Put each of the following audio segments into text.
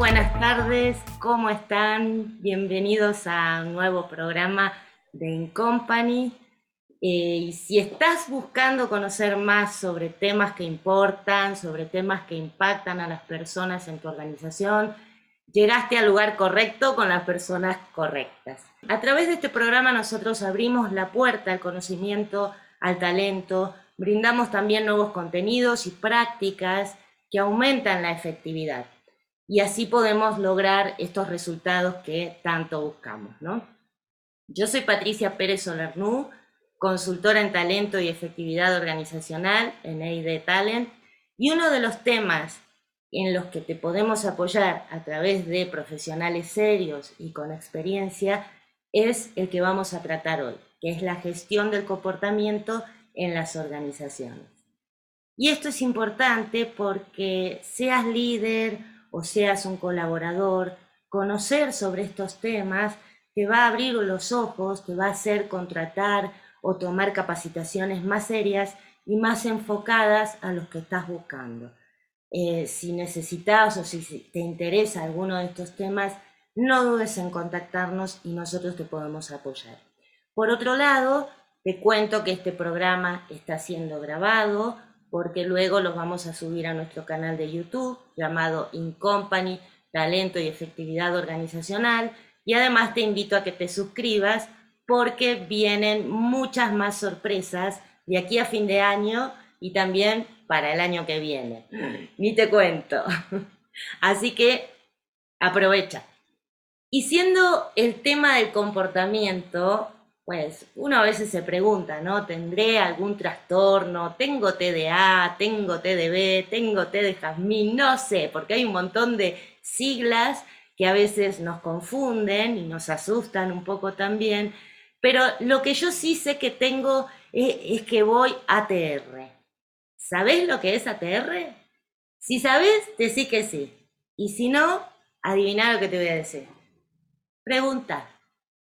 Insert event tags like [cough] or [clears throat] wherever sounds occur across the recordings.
buenas tardes, ¿cómo están? Bienvenidos a un nuevo programa de Incompany. Eh, y si estás buscando conocer más sobre temas que importan, sobre temas que impactan a las personas en tu organización, llegaste al lugar correcto con las personas correctas. A través de este programa nosotros abrimos la puerta al conocimiento, al talento, brindamos también nuevos contenidos y prácticas que aumentan la efectividad. Y así podemos lograr estos resultados que tanto buscamos. ¿no? Yo soy Patricia Pérez Solernú, consultora en talento y efectividad organizacional en EID Talent, y uno de los temas en los que te podemos apoyar a través de profesionales serios y con experiencia es el que vamos a tratar hoy, que es la gestión del comportamiento en las organizaciones. Y esto es importante porque seas líder o seas un colaborador, conocer sobre estos temas te va a abrir los ojos, te va a hacer contratar o tomar capacitaciones más serias y más enfocadas a los que estás buscando. Eh, si necesitas o si te interesa alguno de estos temas, no dudes en contactarnos y nosotros te podemos apoyar. Por otro lado, te cuento que este programa está siendo grabado porque luego los vamos a subir a nuestro canal de YouTube llamado Incompany, Talento y Efectividad Organizacional. Y además te invito a que te suscribas porque vienen muchas más sorpresas de aquí a fin de año y también para el año que viene. Ni te cuento. [laughs] Así que aprovecha. Y siendo el tema del comportamiento, pues uno a veces se pregunta, ¿no? ¿Tendré algún trastorno? ¿Tengo TDA? ¿Tengo TDB? ¿Tengo T de jazmín? No sé, porque hay un montón de siglas que a veces nos confunden y nos asustan un poco también. Pero lo que yo sí sé que tengo es, es que voy ATR. ¿Sabés lo que es ATR? Si sabés, decí que sí. Y si no, adivina lo que te voy a decir. Pregunta.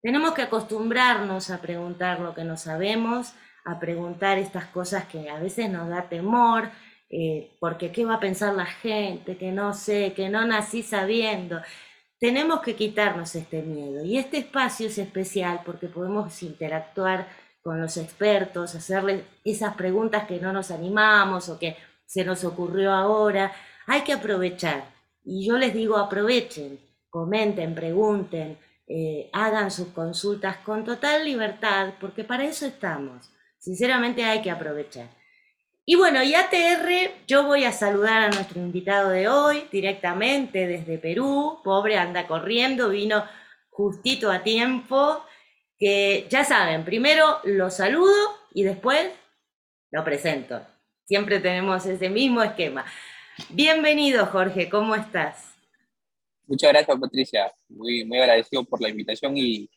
Tenemos que acostumbrarnos a preguntar lo que no sabemos, a preguntar estas cosas que a veces nos da temor, eh, porque qué va a pensar la gente, que no sé, que no nací sabiendo. Tenemos que quitarnos este miedo y este espacio es especial porque podemos interactuar con los expertos, hacerles esas preguntas que no nos animamos o que se nos ocurrió ahora. Hay que aprovechar. Y yo les digo, aprovechen, comenten, pregunten, eh, hagan sus consultas con total libertad, porque para eso estamos. Sinceramente hay que aprovechar. Y bueno, y ATR, yo voy a saludar a nuestro invitado de hoy directamente desde Perú. Pobre, anda corriendo, vino justito a tiempo que ya saben, primero lo saludo y después lo presento. Siempre tenemos ese mismo esquema. Bienvenido, Jorge, ¿cómo estás? Muchas gracias, Patricia. Muy, muy agradecido por la invitación y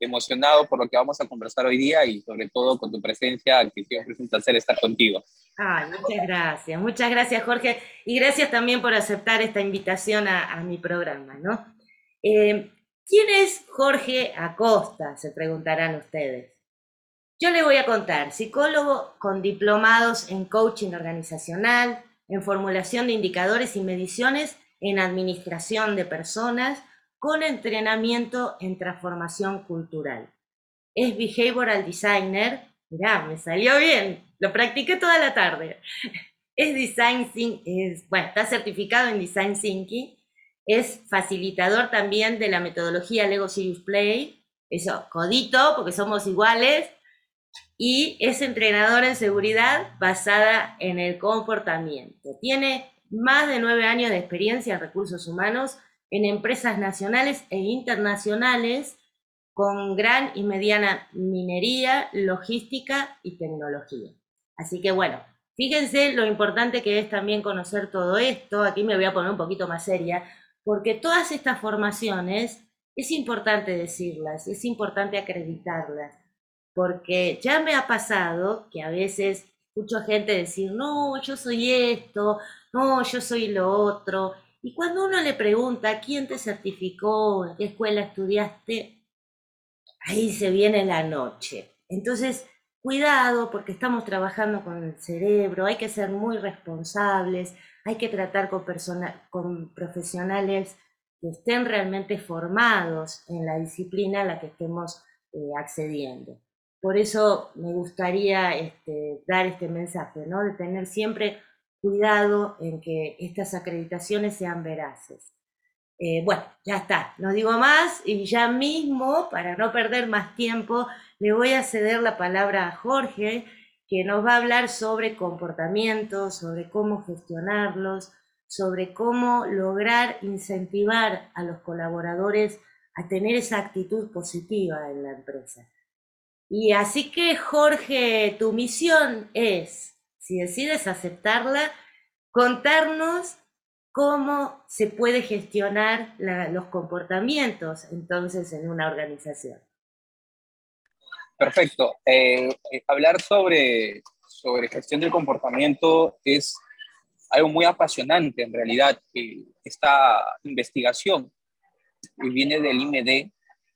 emocionado por lo que vamos a conversar hoy día y sobre todo con tu presencia, que siempre es un placer estar contigo. Ay, muchas gracias, muchas gracias Jorge y gracias también por aceptar esta invitación a, mi programa, ¿no? Eh, ¿Quién es Jorge Acosta? Se preguntarán ustedes. Yo le voy a contar, psicólogo con diplomados en coaching organizacional, en formulación de indicadores y mediciones en administración de personas, con entrenamiento en transformación cultural. Es behavioral designer, mirá, me salió bien, lo practiqué toda la tarde. [laughs] Es design, es, bueno, está certificado en design thinking es facilitador también de la metodología Lego Serious Play, eso, codito, porque somos iguales, y es entrenador en seguridad basada en el comportamiento. Tiene más de nueve años de experiencia en recursos humanos en empresas nacionales e internacionales con gran y mediana minería, logística y tecnología. Así que bueno, fíjense lo importante que es también conocer todo esto. Aquí me voy a poner un poquito más seria, porque todas estas formaciones es importante decirlas, es importante acreditarlas, porque ya me ha pasado que a veces escucho gente decir, no, yo soy esto, no, yo soy lo otro, y cuando uno le pregunta, ¿quién te certificó? ¿En qué escuela estudiaste? Ahí se viene la noche. Entonces, cuidado porque estamos trabajando con el cerebro, hay que ser muy responsables, hay que tratar con, con profesionales que estén realmente formados en la disciplina a la que estemos eh, accediendo. Por eso me gustaría este, dar este mensaje, ¿no? de tener siempre cuidado en que estas acreditaciones sean veraces. Eh, bueno, ya está, no digo más y ya mismo, para no perder más tiempo, le voy a ceder la palabra a Jorge, que nos va a hablar sobre comportamientos, sobre cómo gestionarlos, sobre cómo lograr incentivar a los colaboradores a tener esa actitud positiva en la empresa. Y así que, Jorge, tu misión es, si decides aceptarla, contarnos cómo se puede gestionar los comportamientos entonces en una organización. Perfecto. Eh, eh, hablar sobre, sobre gestión del comportamiento es algo muy apasionante en realidad. esta investigación viene del IMD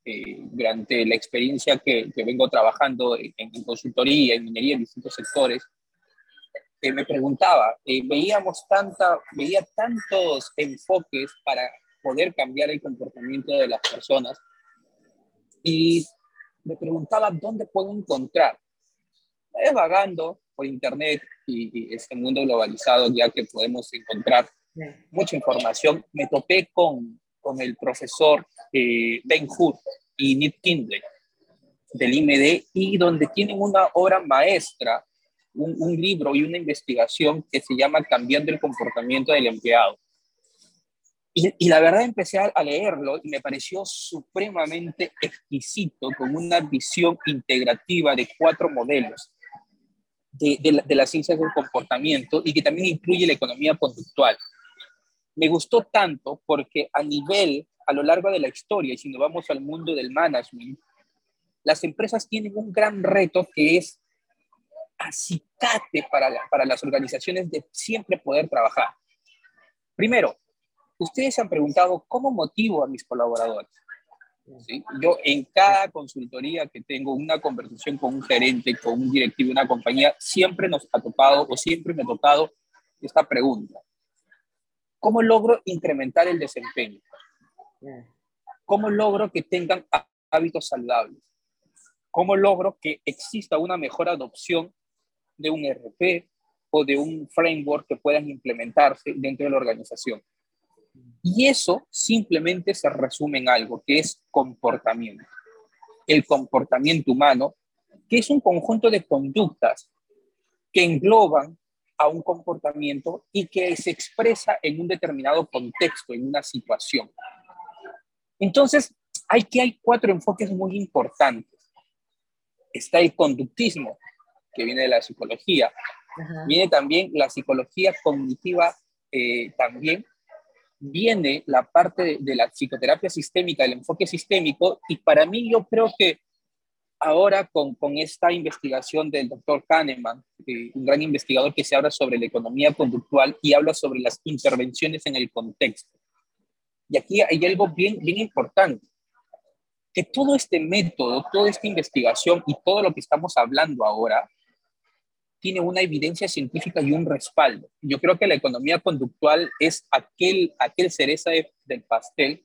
eh, durante la experiencia que, que vengo trabajando en, en, consultoría, en minería, en distintos sectores me preguntaba, eh, veíamos tanta, veía tantos enfoques para poder cambiar el comportamiento de las personas y me preguntaba dónde puedo encontrar. vagando por internet y, este mundo globalizado ya que podemos encontrar mucha información, me topé con, con el profesor eh, Ben Hur y Nick Kindle del IMD y donde tienen una obra maestra un, libro y una investigación que se llama Cambiando el comportamiento del empleado. Y, la verdad empecé a, leerlo y me pareció supremamente exquisito, con una visión integrativa de cuatro modelos de, de, de las ciencias del comportamiento y que también incluye la economía conductual. Me gustó tanto porque a nivel, a lo largo de la historia, y si nos vamos al mundo del management, las empresas tienen un gran reto que es acicate para, para las organizaciones de siempre poder trabajar. Primero, ustedes se han preguntado cómo motivo a mis colaboradores. Yo en cada consultoría que tengo una conversación con un gerente, con un directivo de una compañía, siempre nos ha topado o siempre me ha tocado esta pregunta. ¿Cómo logro incrementar el desempeño? ¿Cómo logro que tengan hábitos saludables? ¿Cómo logro que exista una mejor adopción de un RP o de un framework que puedan implementarse dentro de la organización. Y eso simplemente se resume en algo que es comportamiento. El comportamiento humano, que es un conjunto de conductas que engloban a un comportamiento y que se expresa en un determinado contexto, en una situación. Entonces, que hay cuatro enfoques muy importantes. Está el conductismo, que viene de la psicología. Viene también la psicología cognitiva, eh, también viene la parte de, la psicoterapia sistémica, el enfoque sistémico, y para mí yo creo que ahora con, con esta investigación del doctor Kahneman, eh, un gran investigador que se habla sobre la economía conductual y habla sobre las intervenciones en el contexto. Y aquí hay algo bien, bien importante, que todo este método, toda esta investigación y todo lo que estamos hablando ahora tiene una evidencia científica y un respaldo. Yo creo que la economía conductual es aquel, aquel cereza del pastel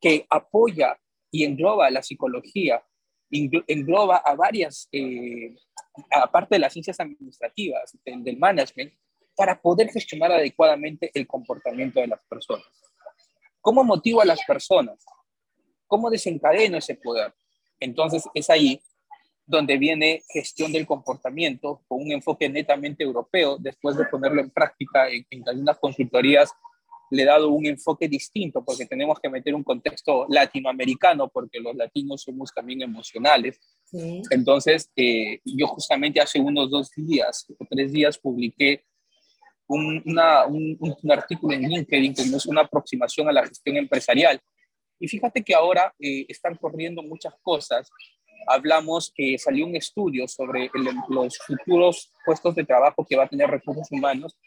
que apoya y engloba la psicología, engloba a varias, eh, aparte de las ciencias administrativas, del, management, para poder gestionar adecuadamente el comportamiento de las personas. ¿Cómo motivo a las personas? ¿Cómo desencadeno ese poder? Entonces es ahí donde viene gestión del comportamiento con un enfoque netamente europeo, después de ponerlo en práctica en, algunas consultorías le he dado un enfoque distinto porque tenemos que meter un contexto latinoamericano porque los latinos somos también emocionales. Entonces, eh, yo justamente hace unos dos días o tres días publiqué un, un, artículo en LinkedIn que es una aproximación a la gestión empresarial. Y fíjate que ahora eh, están corriendo muchas cosas hablamos que salió un estudio sobre los futuros puestos de trabajo que va a tener recursos humanos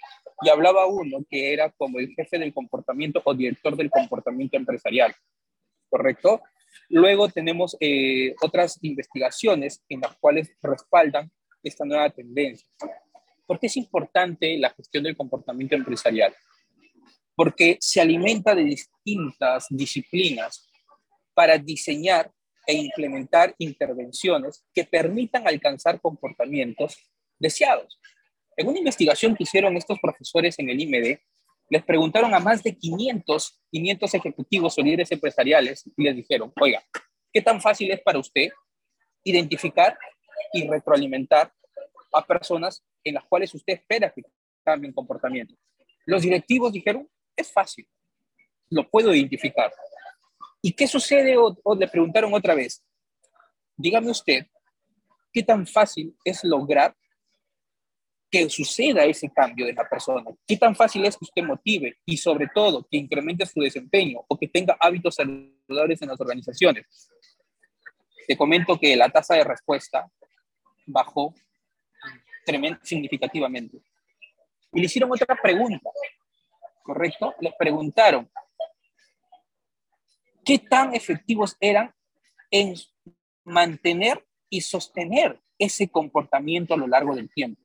y hablaba uno que era como el jefe del comportamiento o director del comportamiento empresarial, ¿correcto? Luego tenemos eh, otras investigaciones en las cuales respaldan esta nueva tendencia. ¿Por qué es importante la gestión del comportamiento empresarial? Porque se alimenta de distintas disciplinas para diseñar e implementar intervenciones que permitan alcanzar comportamientos deseados. En una investigación que hicieron estos profesores en el IMD, les preguntaron a más de 500, 500 ejecutivos o líderes empresariales y les dijeron, oiga, ¿qué tan fácil es para usted identificar y retroalimentar a personas en las cuales usted espera que cambien comportamiento? Los directivos dijeron, es fácil, lo puedo identificar. ¿Y qué sucede? O, o le preguntaron otra vez, dígame usted, ¿qué tan fácil es lograr que suceda ese cambio de la persona. ¿Qué tan fácil es que usted motive y sobre todo que incremente su desempeño o que tenga hábitos saludables en las organizaciones? Te comento que la tasa de respuesta bajó significativamente. Y le hicieron otra pregunta, ¿correcto? Les preguntaron, ¿qué tan efectivos eran en mantener y sostener ese comportamiento a lo largo del tiempo?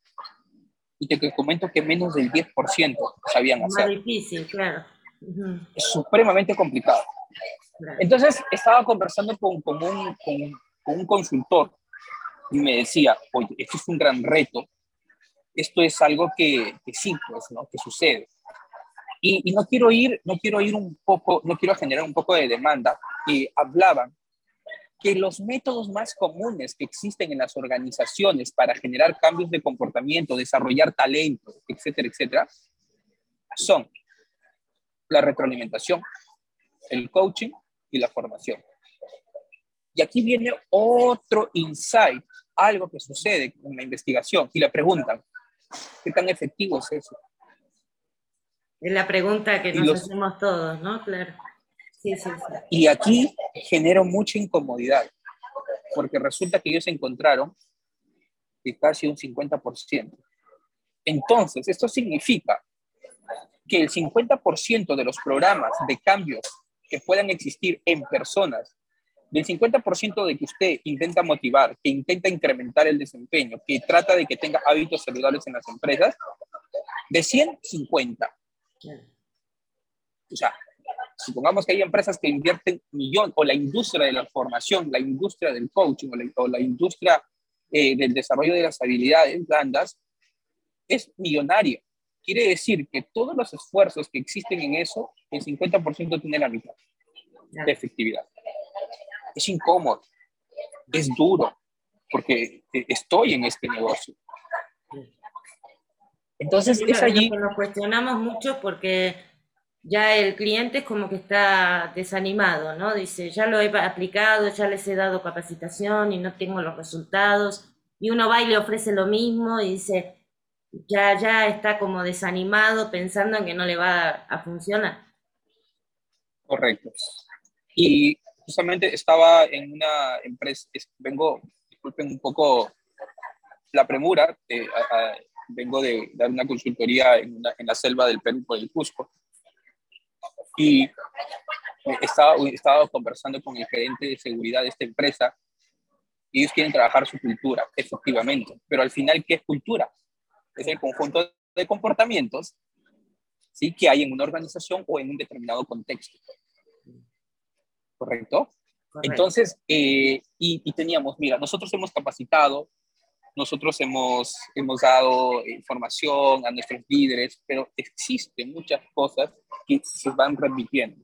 y te comento que menos del 10% sabían hacer. Es difícil, claro. Es supremamente complicado. Entonces, estaba conversando con, con, un, con, un consultor y me decía, oye, esto es un gran reto, esto es algo que, que sí, pues, ¿no? Que sucede. Y, y, no quiero ir, no quiero ir un poco, no quiero generar un poco de demanda. Y hablaban que los métodos más comunes que existen en las organizaciones para generar cambios de comportamiento, desarrollar talento, etcétera, etcétera, son la retroalimentación, el coaching y la formación. Y aquí viene otro insight, algo que sucede en la investigación y le preguntan, ¿qué tan efectivo es eso? Es la pregunta que nos hacemos todos, ¿no? Claro. Y aquí generó mucha incomodidad, porque resulta que ellos encontraron que casi un 50%. Entonces, esto significa que el 50% de los programas de cambios que puedan existir en personas, del 50% de que usted intenta motivar, que intenta incrementar el desempeño, que trata de que tenga hábitos saludables en las empresas, de 100, 50. O sea, supongamos que hay empresas que invierten millón, o la industria de la formación, la industria del coaching, o la, industria eh, del desarrollo de las habilidades blandas, es millonaria. Quiere decir que todos los esfuerzos que existen en eso, el 50% tiene la mitad de efectividad. Es incómodo, es duro, porque eh, estoy en este negocio. Entonces, es allí... Nos cuestionamos mucho porque ya el cliente es como que está desanimado, ¿no? Dice, ya lo he aplicado, ya les he dado capacitación y no tengo los resultados. Y uno va y le ofrece lo mismo y dice, ya, ya está como desanimado pensando en que no le va a, funcionar. Correcto. Y justamente estaba en una empresa, vengo, disculpen un poco la premura, eh, vengo de dar una consultoría en, en la selva del Perú por el Cusco y estaba, estaba conversando con el gerente de seguridad de esta empresa y ellos quieren trabajar su cultura, efectivamente. Pero al final, ¿qué es cultura? Es el conjunto de comportamientos ¿sí? que hay en una organización o en un determinado contexto. ¿Correcto? Entonces, eh, y, y, teníamos, mira, nosotros hemos capacitado nosotros hemos, hemos dado información a nuestros líderes, pero existen muchas cosas que se van repitiendo.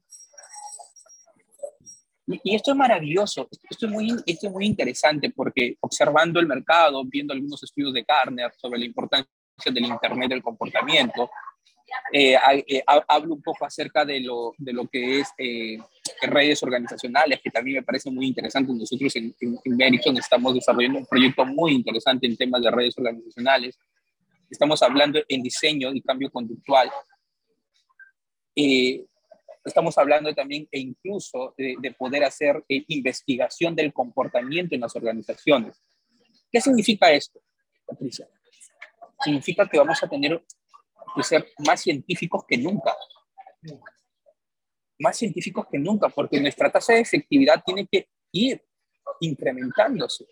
Y, esto es maravilloso, esto es, muy, esto es muy interesante porque observando el mercado, viendo algunos estudios de Gartner sobre la importancia del Internet del comportamiento, eh, eh, hablo un poco acerca de lo, de lo que es eh, redes organizacionales, que también me parece muy interesante. Nosotros en, en, estamos desarrollando un proyecto muy interesante en temas de redes organizacionales. Estamos hablando en diseño y cambio conductual. estamos hablando también e incluso de, de poder hacer investigación del comportamiento en las organizaciones. ¿Qué significa esto, Patricia? Significa que vamos a tener ser más científicos que nunca. Más científicos que nunca, porque nuestra tasa de efectividad tiene que ir incrementándose.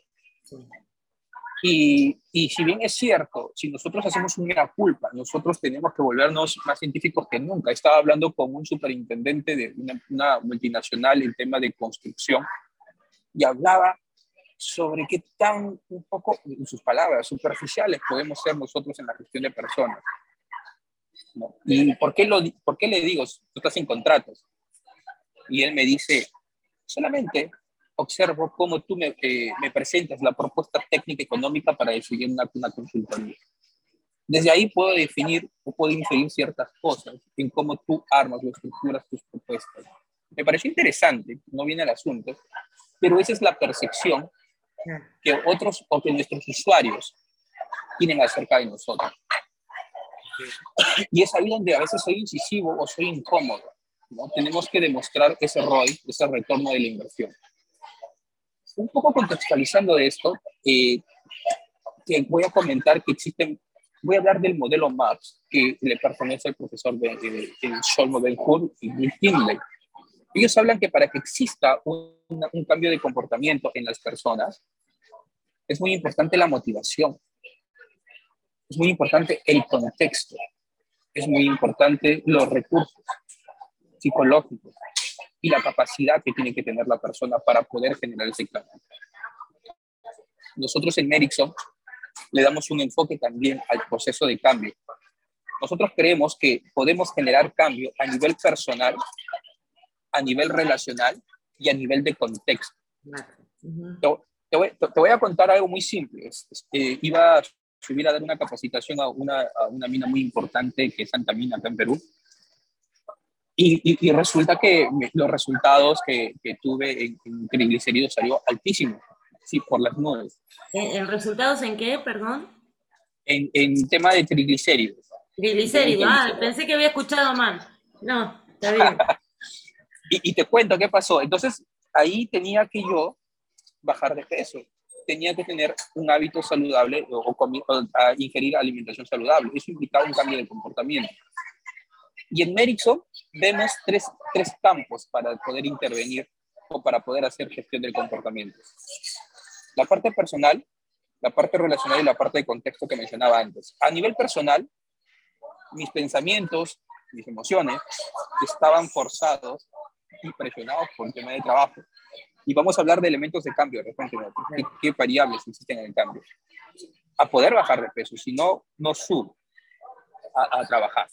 Y, y, si bien es cierto, si nosotros hacemos una culpa, nosotros tenemos que volvernos más científicos que nunca. Estaba hablando con un superintendente de una, una multinacional en tema de construcción y hablaba sobre qué tan, un poco, en sus palabras, superficiales podemos ser nosotros en la gestión de personas. ¿Y por qué, lo, por qué le digo, tú estás en contratos? Y él me dice, solamente observo cómo tú me, eh, me presentas la propuesta técnica económica para decidir una, una consultoría. Desde ahí puedo definir o puedo inferir ciertas cosas en cómo tú armas o estructuras tus propuestas. Me pareció interesante, no viene al asunto, pero esa es la percepción que otros o que nuestros usuarios tienen acerca de nosotros. Y es ahí donde a veces soy incisivo o soy incómodo. ¿No? Tenemos que demostrar ese ROI, ese retorno de la inversión. Un poco contextualizando de esto, eh, que voy a comentar que existen, voy a hablar del modelo MAPS, que le pertenece al profesor de, de, de Sean y Bill Kinley. Ellos hablan que para que exista un, un cambio de comportamiento en las personas, es muy importante la motivación, es muy importante el contexto, es muy importante los recursos psicológicos y la capacidad que tiene que tener la persona para poder generar ese cambio. Nosotros en Ericsson le damos un enfoque también al proceso de cambio. Nosotros creemos que podemos generar cambio a nivel personal, a nivel relacional y a nivel de contexto. te, voy, te, voy, a contar algo muy simple. Eh, iba a subir a dar una capacitación a una, a una mina muy importante que es Santa Mina, acá en Perú. Y, y, y resulta que los resultados que, que tuve en, en, triglicéridos salió altísimo, sí, por las nubes. ¿En, resultados en qué, perdón? En, en tema de triglicéridos. Triglicéridos, ah, pensé que había escuchado mal. No, está bien. [laughs] y, y te cuento qué pasó. Entonces, ahí tenía que yo bajar de peso tenía que tener un hábito saludable o, o, o a ingerir alimentación saludable. Eso implicaba un cambio de comportamiento. Y en Merickson vemos tres, tres campos para poder intervenir o para poder hacer gestión del comportamiento. La parte personal, la parte relacional y la parte de contexto que mencionaba antes. A nivel personal, mis pensamientos, mis emociones estaban forzados y presionados por el tema de trabajo y vamos a hablar de elementos de cambio, de repente, ¿qué, qué variables existen en el cambio? A poder bajar de peso, si no, no subo a, a trabajar.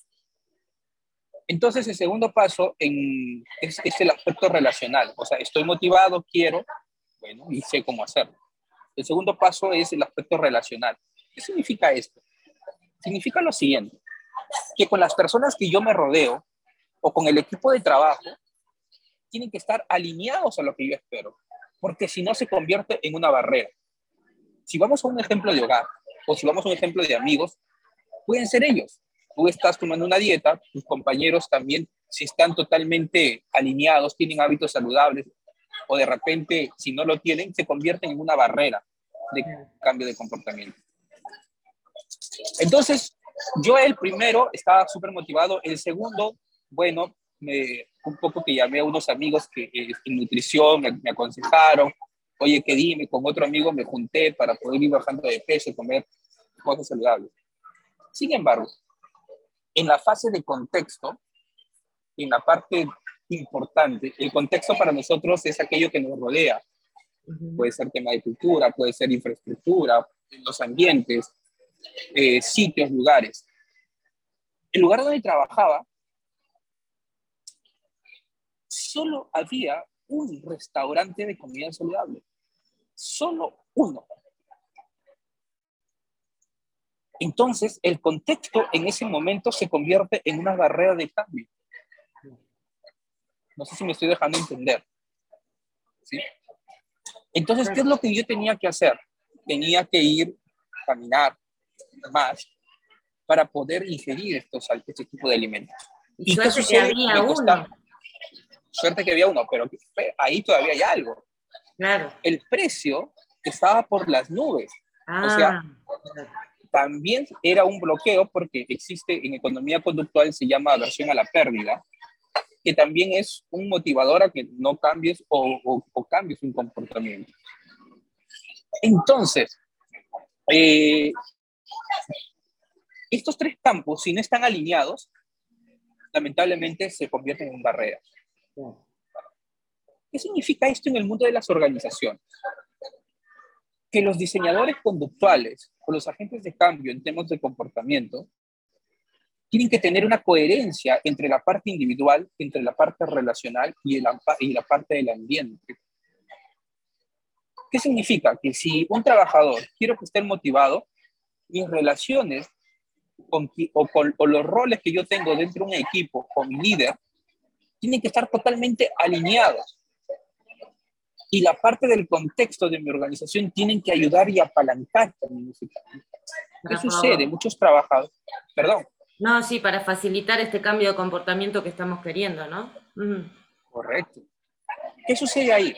Entonces, el segundo paso en, es, es, el aspecto relacional. O sea, estoy motivado, quiero, bueno, y sé cómo hacerlo. El segundo paso es el aspecto relacional. ¿Qué significa esto? Significa lo siguiente, que con las personas que yo me rodeo o con el equipo de trabajo, tienen que estar alineados a lo que yo espero, porque si no se convierte en una barrera. Si vamos a un ejemplo de hogar o si vamos a un ejemplo de amigos, pueden ser ellos. Tú estás tomando una dieta, tus compañeros también, si están totalmente alineados, tienen hábitos saludables, o de repente, si no lo tienen, se convierten en una barrera de cambio de comportamiento. Entonces, yo el primero estaba súper motivado, el segundo, bueno, me, un poco que llamé a unos amigos que eh, en nutrición me, me, aconsejaron, oye, que dime, con otro amigo me junté para poder ir bajando de peso comer cosas saludables. Sin embargo, en la fase de contexto, en la parte importante, el contexto para nosotros es aquello que nos rodea. Puede ser tema de cultura, puede ser infraestructura, los ambientes, eh, sitios, lugares. El lugar donde trabajaba solo había un restaurante de comida saludable. Solo uno. Entonces, el contexto en ese momento se convierte en una barrera de cambio. No sé si me estoy dejando entender. ¿Sí? Entonces, ¿qué es lo que yo tenía que hacer? Tenía que ir, caminar más para poder ingerir estos, este tipo de alimentos. ¿Y, ¿Y qué sucede? Me costaba, suerte que había uno, pero ahí todavía hay algo. Claro. El precio estaba por las nubes. Ah, o sea, también era un bloqueo porque existe en economía conductual, se llama aversión a la pérdida. que también es un motivador a que no cambies o, cambies un comportamiento. Entonces, eh, estos tres campos, si no están alineados, lamentablemente se convierten en barreras. ¿Qué significa esto en el mundo de las organizaciones? Que los diseñadores conductuales o los agentes de cambio en temas de comportamiento tienen que tener una coherencia entre la parte individual, entre la parte relacional y, la parte del ambiente. ¿Qué significa? Que si un trabajador quiero que esté motivado, mis relaciones con, o, o los roles que yo tengo dentro de un equipo con mi líder tienen que estar totalmente alineados. Y la parte del contexto de mi organización tienen que ayudar y apalancar también ¿Qué sucede? Muchos trabajadores, perdón. No, sí, para facilitar este cambio de comportamiento que estamos queriendo, ¿no? Correcto. ¿Qué sucede ahí?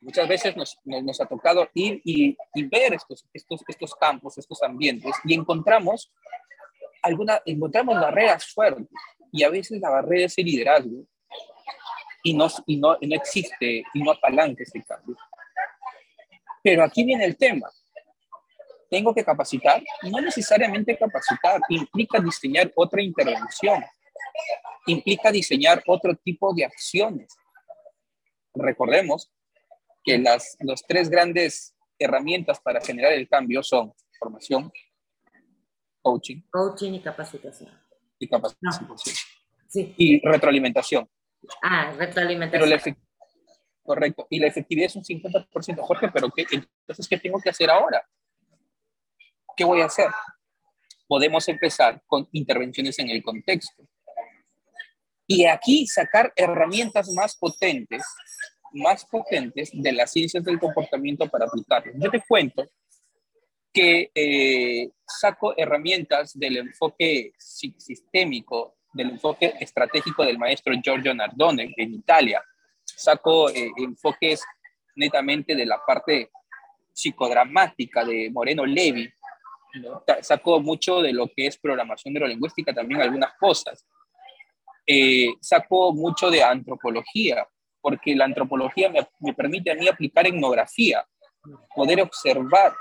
Muchas veces nos, nos, ha tocado ir y, y, ver estos, estos, estos campos, estos ambientes, y encontramos, alguna, encontramos barreras fuertes, y a veces la barrera es el liderazgo, y no, y no, no existe, y no apalanca este cambio. Pero aquí viene el tema. Tengo que capacitar, no necesariamente capacitar, implica diseñar otra intervención, implica diseñar otro tipo de acciones. Recordemos que las los tres grandes herramientas para generar el cambio son formación, coaching. Coaching y capacitación. Y capacitación. Sí. Y retroalimentación. Ah, retroalimentación. correcto. Y la efectividad es un 50%, Jorge, pero ¿qué, entonces, ¿qué tengo que hacer ahora? ¿Qué voy a hacer? Podemos empezar con intervenciones en el contexto. Y aquí sacar herramientas más potentes más potentes de las ciencias del comportamiento para aplicarlo. Yo te cuento que eh, saco herramientas del enfoque sistémico, del enfoque estratégico del maestro Giorgio Nardone en Italia. Saco eh, enfoques netamente de la parte psicodramática de Moreno Levi. Saco mucho de lo que es programación neurolingüística, también algunas cosas. Eh, saco mucho de antropología, porque la antropología me, permite a mí aplicar etnografía, poder observar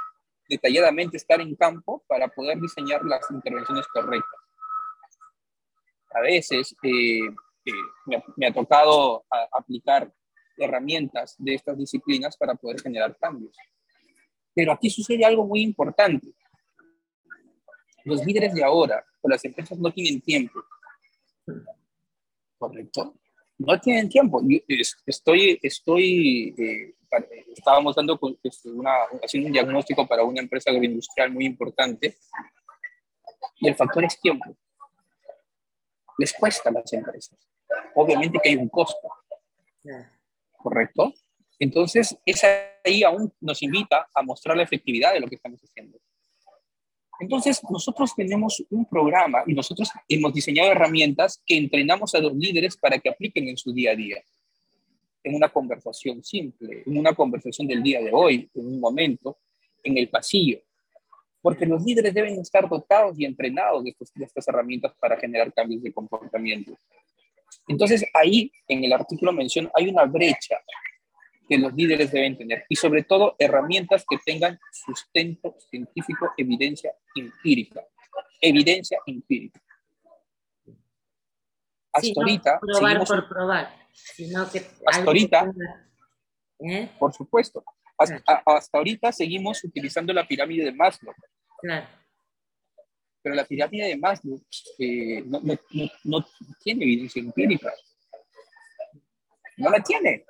detalladamente, estar en campo para poder diseñar las intervenciones correctas. A veces eh, eh, me, ha tocado aplicar herramientas de estas disciplinas para poder generar cambios. Pero aquí sucede algo muy importante. Los líderes de ahora o las empresas no tienen tiempo. ¿Correcto? no tienen tiempo. Estoy, estoy, eh, estábamos dando una, haciendo un diagnóstico para una empresa agroindustrial muy importante y el factor es tiempo. Les cuesta a las empresas. Obviamente que hay un costo. ¿Correcto? Entonces, esa ahí aún nos invita a mostrar la efectividad de lo que estamos haciendo. Entonces, nosotros tenemos un programa y nosotros hemos diseñado herramientas que entrenamos a los líderes para que apliquen en su día a día. En una conversación simple, en una conversación del día de hoy, en un momento, en el pasillo. Porque los líderes deben estar dotados y entrenados de, de estas herramientas para generar cambios de comportamiento. Entonces, ahí en el artículo menciona, hay una brecha que los líderes deben tener y sobre todo herramientas que tengan sustento científico, evidencia empírica. Evidencia empírica. Hasta ahorita... Probar por probar. Sino que hasta ahorita... ¿Eh? Por supuesto. Hasta, ahorita seguimos utilizando la pirámide de Maslow. Claro. Pero la pirámide de Maslow eh, no, no, no tiene evidencia empírica. No la tiene.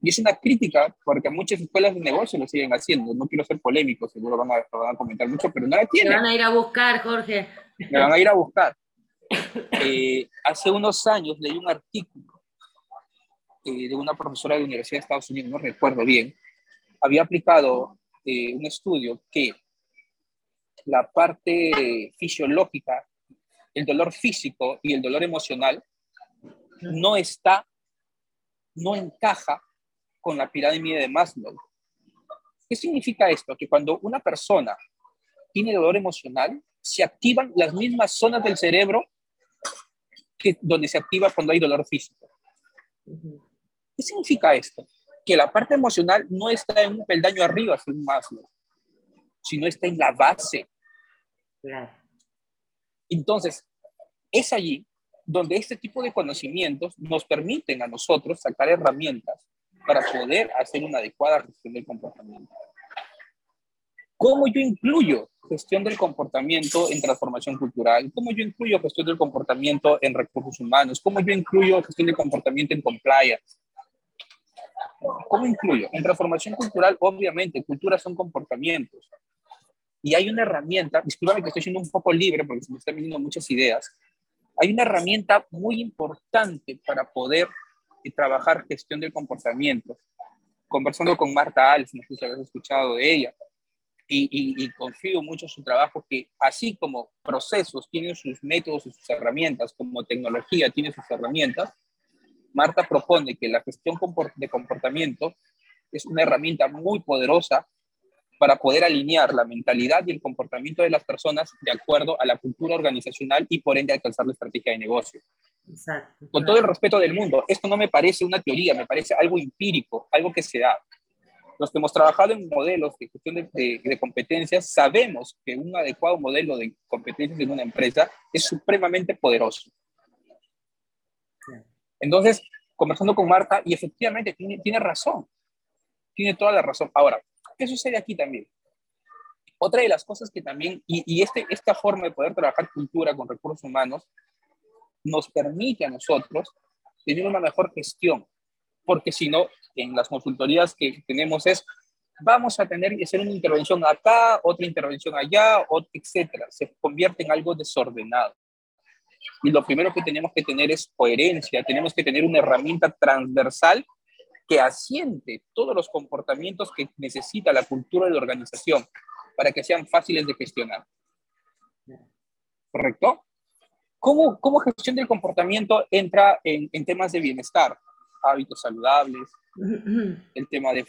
Y es una crítica porque muchas escuelas de negocio lo siguen haciendo. No quiero ser polémico, seguro van a, van a comentar mucho, pero no la tienen. Me van a ir a buscar, Jorge. Me van a ir a buscar. Eh, hace unos años leí un artículo eh, de una profesora de la Universidad de Estados Unidos, no recuerdo bien, había aplicado eh, un estudio que la parte fisiológica, el dolor físico y el dolor emocional no está, no encaja con la pirámide de Maslow. ¿Qué significa esto? Que cuando una persona tiene dolor emocional, se activan las mismas zonas del cerebro que, donde se activa cuando hay dolor físico. ¿Qué significa esto? Que la parte emocional no está en un peldaño arriba, según Maslow, sino está en la base. Entonces, es allí donde este tipo de conocimientos nos permiten a nosotros sacar herramientas para poder hacer una adecuada gestión del comportamiento. ¿Cómo yo incluyo gestión del comportamiento en transformación cultural? ¿Cómo yo incluyo gestión del comportamiento en recursos humanos? ¿Cómo yo incluyo gestión del comportamiento en compliance? ¿Cómo incluyo? En transformación cultural, obviamente, culturas son comportamientos. Y hay una herramienta, discúlpame que estoy siendo un poco libre porque se me están viniendo muchas ideas. Hay una herramienta muy importante para poder eh, trabajar gestión del comportamiento. Conversando con Marta Alves, no sé si habéis escuchado de ella, y, confío mucho en su trabajo, que así como procesos tienen sus métodos y sus herramientas, como tecnología tiene sus herramientas, Marta propone que la gestión de comportamiento es una herramienta muy poderosa para poder alinear la mentalidad y el comportamiento de las personas de acuerdo a la cultura organizacional y por ende alcanzar la estrategia de negocio. Exacto, Con todo el respeto del mundo, esto no me parece una teoría, me parece algo empírico, algo que se da los que hemos trabajado en modelos de gestión de, competencias, sabemos que un adecuado modelo de competencias en una empresa es supremamente poderoso. Entonces, conversando con Marta, y efectivamente tiene, tiene razón, tiene toda la razón. Ahora, ¿qué sucede aquí también? Otra de las cosas que también, y, y este, esta forma de poder trabajar cultura con recursos humanos, nos permite a nosotros tener una mejor gestión, porque si no, en las consultorías que tenemos es, vamos a tener que hacer una intervención acá, otra intervención allá, etcétera. Se convierte en algo desordenado. Y lo primero que tenemos que tener es coherencia, tenemos que tener una herramienta transversal que asiente todos los comportamientos que necesita la cultura de la organización para que sean fáciles de gestionar. ¿Correcto? ¿Cómo, cómo gestión del comportamiento entra en, en temas de bienestar? Hábitos saludables, el tema de,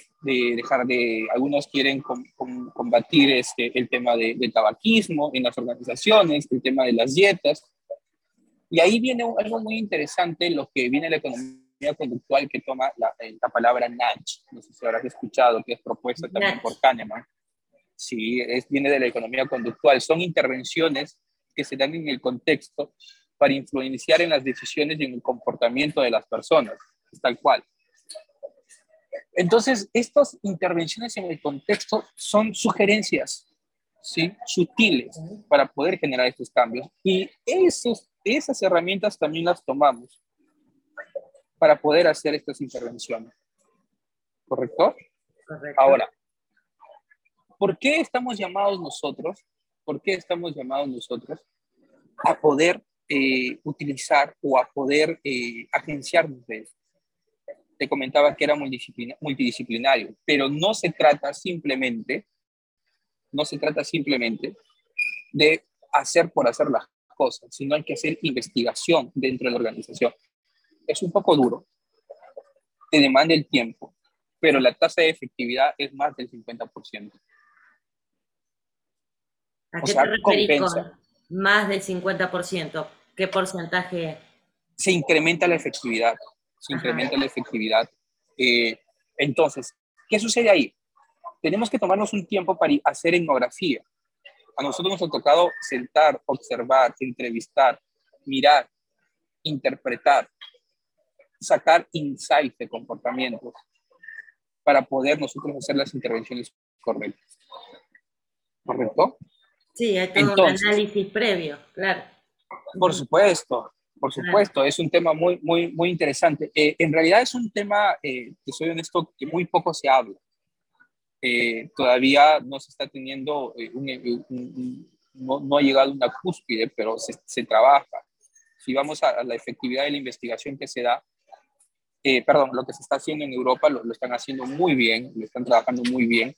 dejar de, algunos quieren combatir este, el tema de, del tabaquismo en las organizaciones, el tema de las dietas. Y ahí viene algo muy interesante, lo que viene la economía conductual que toma la, eh, la palabra nudge, no sé si habrás escuchado, que es propuesta también por Kahneman. Sí, es, viene de la economía conductual. Son intervenciones que se dan en el contexto para influenciar en las decisiones y en el comportamiento de las personas, tal cual. Entonces, estas intervenciones en el contexto son sugerencias, ¿sí? Sutiles para poder generar estos cambios. Y esos, esas herramientas también las tomamos para poder hacer estas intervenciones. ¿Correcto? Correcto. Ahora, ¿por qué estamos llamados nosotros? ¿Por qué estamos llamados nosotros a poder eh, utilizar o a poder eh, agenciarnos de esto? te comentaba que era multidisciplinario, pero no se trata simplemente, no se trata simplemente de hacer por hacer las cosas, sino hay que hacer investigación dentro de la organización. Es un poco duro, te demanda el tiempo, pero la tasa de efectividad es más del 50%. ¿A qué te referís con más del 50%? ¿Qué porcentaje? Se incrementa la efectividad se incrementa la efectividad. Eh, entonces, ¿qué sucede ahí? Tenemos que tomarnos un tiempo para hacer etnografía. A nosotros nos ha tocado sentar, observar, entrevistar, mirar, interpretar, sacar insights de comportamientos para poder nosotros hacer las intervenciones correctas. ¿Correcto? Sí, hay todo un análisis previo, claro. Por supuesto, por supuesto, es un tema muy, muy, muy interesante. Eh, en realidad es un tema, eh, que soy honesto, que muy poco se habla. Eh, todavía no se está teniendo, no, ha llegado a una cúspide, pero se, se trabaja. Si vamos a, la efectividad de la investigación que se da, perdón, lo que se está haciendo en Europa lo, lo están haciendo muy bien, lo están trabajando muy bien,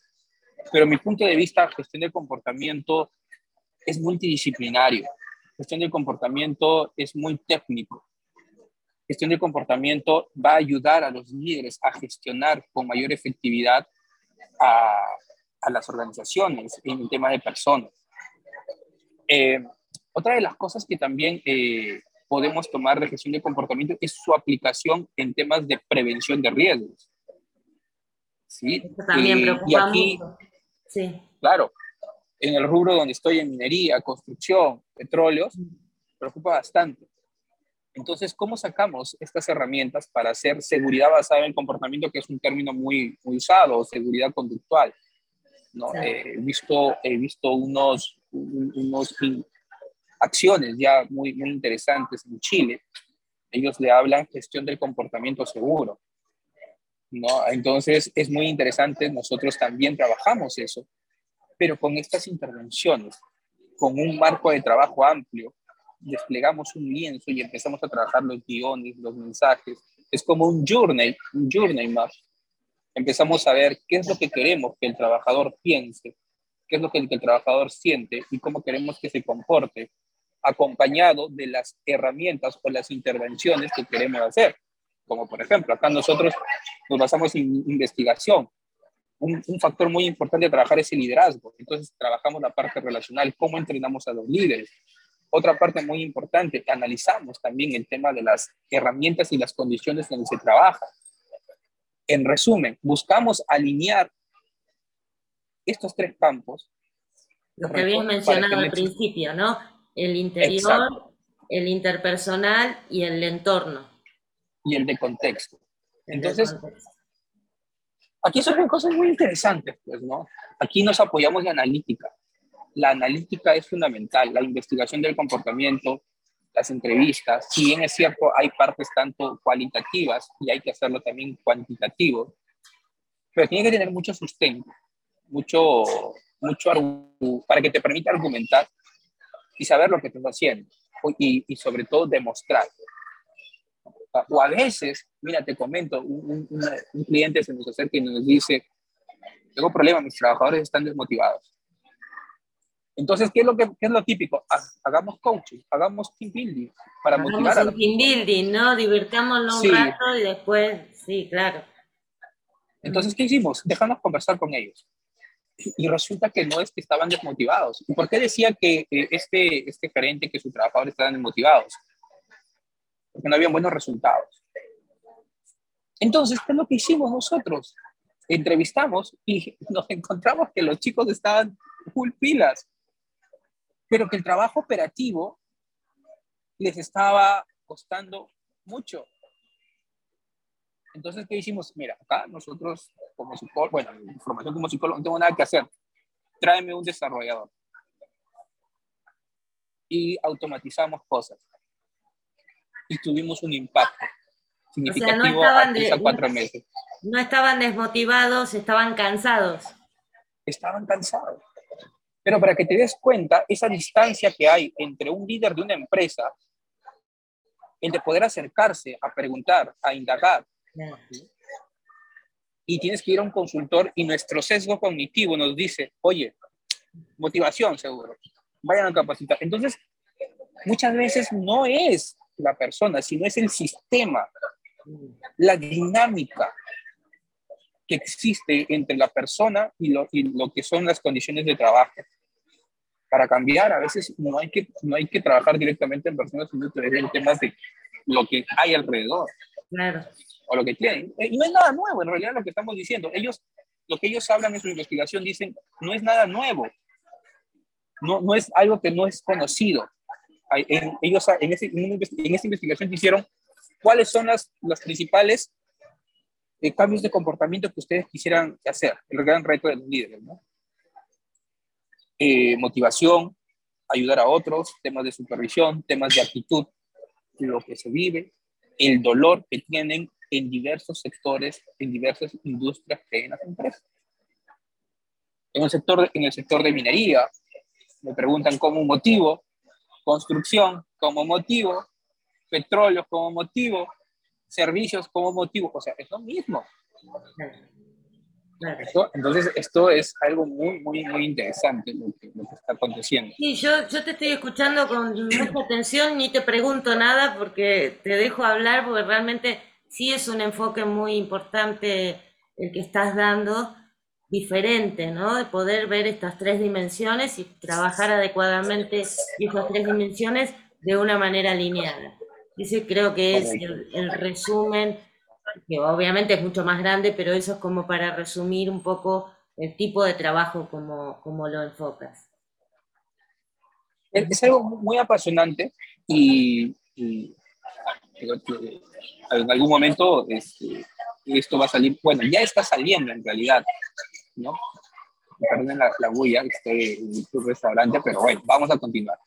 pero mi punto de vista, gestión de comportamiento es multidisciplinario Gestión del comportamiento es muy técnico. Gestión del comportamiento va a ayudar a los líderes a gestionar con mayor efectividad a, las organizaciones en el tema de personas. Eh, otra de las cosas que también eh, podemos tomar de gestión de comportamiento es su aplicación en temas de prevención de riesgos. ¿Sí? también eh, y aquí, Sí. Claro, en el rubro donde estoy en minería, construcción, petróleos, preocupa bastante. Entonces, ¿cómo sacamos estas herramientas para hacer seguridad basada en el comportamiento, que es un término muy, muy usado, seguridad conductual? ¿no? Eh, he visto, he visto unos, unos acciones ya muy, muy interesantes en Chile. Ellos le hablan gestión del comportamiento seguro. ¿no? Entonces, es muy interesante, nosotros también trabajamos eso, pero con estas intervenciones, con un marco de trabajo amplio, desplegamos un lienzo y empezamos a trabajar los guiones, los mensajes. Es como un journey, un journey map. Empezamos a ver qué es lo que queremos que el trabajador piense, qué es lo que el, trabajador siente y cómo queremos que se comporte, acompañado de las herramientas o las intervenciones que queremos hacer. Como por ejemplo, acá nosotros nos basamos en investigación. Un, un, factor muy importante de trabajar es el liderazgo. Entonces, trabajamos la parte relacional, cómo entrenamos a los líderes, otra parte muy importante, analizamos también el tema de las herramientas y las condiciones en las que se trabaja. En resumen, buscamos alinear estos tres campos. Lo que habías mencionado al principio, ¿no? El interior, el interpersonal y el entorno. Y el de contexto. Entonces, aquí surgen cosas muy interesantes, pues, ¿no? Aquí nos apoyamos en analítica la analítica es fundamental, la investigación del comportamiento, las entrevistas, si bien es cierto, hay partes tanto cualitativas y hay que hacerlo también cuantitativo, pero tiene que tener mucho sustento, mucho, mucho para que te permita argumentar y saber lo que estás haciendo y, y sobre todo demostrar. O a veces, mira, te comento, un, un, cliente se nos acerca y nos dice, tengo problema, mis trabajadores están desmotivados entonces, ¿qué es lo, que, qué es lo típico? Hagamos coaching, hagamos team building para hagamos motivar a la team building, ¿no? Divertámoslo un rato y después, sí, claro. Entonces, ¿qué hicimos? Dejamos conversar con ellos. Y resulta que no es que estaban desmotivados. ¿Y por qué decía que este, este gerente, que sus trabajadores estaban desmotivados? Porque no habían buenos resultados. Entonces, ¿qué es lo que hicimos nosotros? Entrevistamos y [laughs] nos encontramos que los chicos estaban full pilas pero que el trabajo operativo les estaba costando mucho. Entonces, ¿qué hicimos? Mira, acá nosotros como psicólogo, bueno, formación como psicólogo, no tengo nada que hacer. Tráeme un desarrollador. Y automatizamos cosas. Y tuvimos un impacto significativo a cuatro meses. No estaban desmotivados, estaban cansados. Estaban cansados. Pero para que te des cuenta, esa distancia que hay entre un líder de una empresa, el de poder acercarse a preguntar, a indagar, y tienes que ir a un consultor y nuestro sesgo cognitivo nos dice, oye, motivación seguro, vayan a capacitar. Entonces, muchas veces no es la persona, sino es el sistema, la dinámica que existe entre la persona y lo, y lo que son las condiciones de trabajo para cambiar, a veces no hay que, no hay que trabajar directamente en personas, sino en temas de lo que hay alrededor. Claro. O lo que tienen. Eh, y no es nada nuevo, en realidad, lo que estamos diciendo. Ellos, lo que ellos hablan en su investigación, dicen, no es nada nuevo. No, no es algo que no es conocido. En, ellos, en, ese, en esa investigación hicieron cuáles son las, las principales eh, cambios de comportamiento que ustedes quisieran hacer, el gran reto de los líderes, ¿no? Eh, motivación, ayudar a otros, temas de supervisión, temas de actitud, lo que se vive, el dolor que tienen en diversos sectores, en diversas industrias que hay en las empresas. En el sector, en el sector de minería, me preguntan cómo motivo, construcción como motivo, petróleo como motivo, servicios como motivo, o sea, es lo mismo entonces, esto es algo muy, muy, muy interesante lo que, está aconteciendo. Sí, yo, yo te estoy escuchando con mucha atención, ni te pregunto nada porque te dejo hablar, porque realmente sí es un enfoque muy importante el que estás dando, diferente, ¿no? De poder ver estas tres dimensiones y trabajar adecuadamente esas tres dimensiones de una manera lineal. Ese creo que es el, resumen, que obviamente es mucho más grande, pero eso es como para resumir un poco el tipo de trabajo como, como lo enfocas. Es, algo muy apasionante y, en algún momento este, esto va a salir, bueno, ya está saliendo en realidad, ¿no? Perdón la, la bulla, estoy en tu restaurante, pero bueno, vamos a continuar.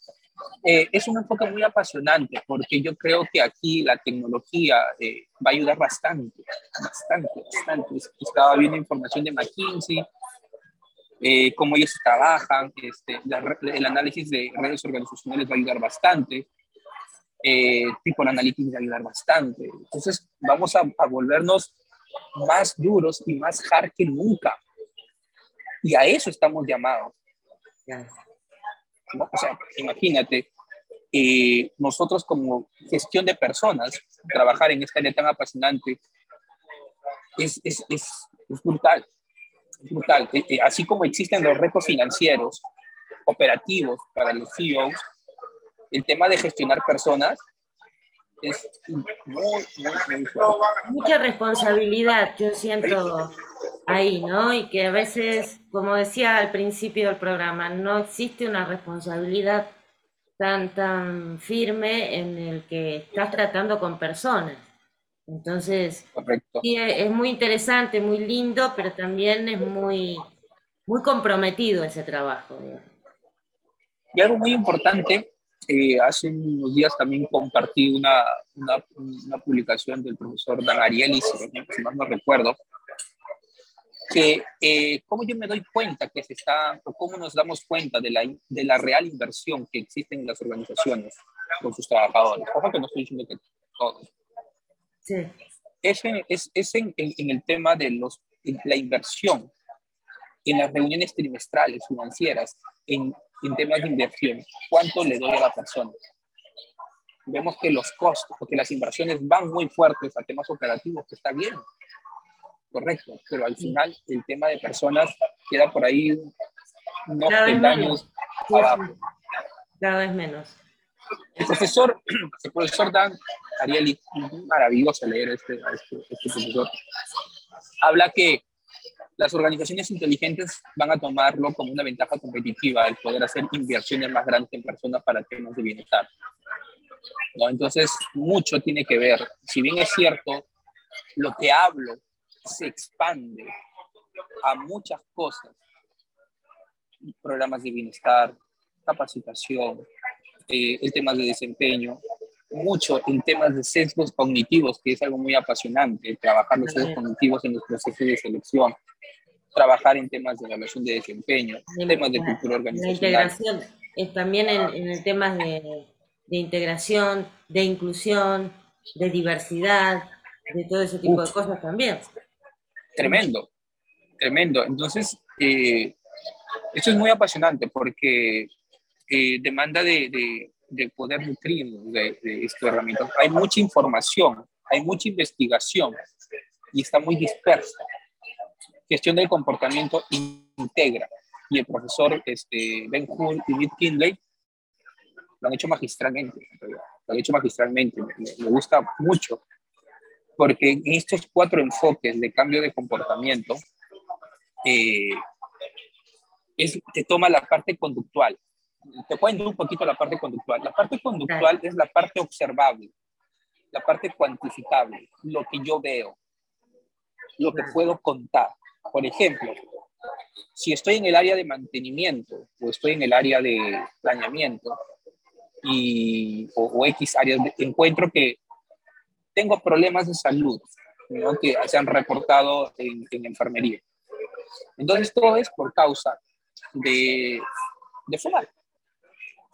Eh, es un enfoque muy apasionante porque yo creo que aquí la tecnología eh, va a ayudar bastante, bastante, bastante. Estaba viendo información de McKinsey, eh, cómo ellos trabajan, este, el análisis de redes organizacionales va a ayudar bastante, tipo de análisis va a ayudar bastante. Entonces vamos a, a volvernos más duros y más hard que nunca. Y a eso estamos llamados. O sea, imagínate, eh, nosotros como gestión de personas, trabajar en esta área tan apasionante es, es, es, brutal. Es brutal. Eh, eh, así como existen los retos financieros, operativos para los CEOs, el tema de gestionar personas es muy, muy, muy Mucha responsabilidad, yo siento ahí, ¿no? Y que a veces, como decía al principio del programa, no existe una responsabilidad tan, tan firme en el que estás tratando con personas. Entonces, sí, es muy interesante, muy lindo, pero también es muy, muy comprometido ese trabajo. Y algo muy importante, eh, hace unos días también compartí una, una, una publicación del profesor Dan Ariely, si más no recuerdo, que eh, cómo yo me doy cuenta que se está, o cómo nos damos cuenta de la, de la real inversión que existe en las organizaciones con sus trabajadores. Ojo que no estoy diciendo que todos. Sí. Es, en, es, es en, en, el tema de los, la inversión en las reuniones trimestrales financieras, en, en temas de inversión. ¿Cuánto le doy a la persona? Vemos que los costos, porque las inversiones van muy fuertes a temas operativos, que está bien, correcto, pero al final el tema de personas queda por ahí unos peldaños abajo. Cada vez menos. El profesor, [clears throat] el profesor Dan Ariely, maravilloso leer este, este, este profesor, habla que las organizaciones inteligentes van a tomarlo como una ventaja competitiva el poder hacer inversiones más grandes en personas para temas de bienestar. ¿No? Entonces, mucho tiene que ver. Si bien es cierto, lo que hablo se expande a muchas cosas. Programas de bienestar, capacitación, eh, el tema de desempeño, mucho en temas de sesgos cognitivos, que es algo muy apasionante, trabajar los sesgos cognitivos en los procesos de selección, trabajar en temas de evaluación de desempeño, en temas de cultura organizacional. La integración, es también en, en el tema de, de, integración, de inclusión, de diversidad, de todo ese tipo de cosas también. Tremendo, tremendo. Entonces, eh, esto es muy apasionante porque eh, demanda de, de, poder nutrirnos de, de esta herramienta. Hay mucha información, hay mucha investigación y está muy dispersa. Gestión del comportamiento integra. Y el profesor este, Ben Hull y Nick Kinley lo han hecho magistralmente. Lo han hecho magistralmente. me gusta mucho porque en estos cuatro enfoques de cambio de comportamiento, eh, es, te toma la parte conductual. Te cuento un poquito la parte conductual. La parte conductual es la parte observable, la parte cuantificable, lo que yo veo, lo que puedo contar. Por ejemplo, si estoy en el área de mantenimiento o estoy en el área de planeamiento y, o, X áreas, encuentro que tengo problemas de salud que se han reportado en, enfermería. Entonces, todo es por causa de, de fumar.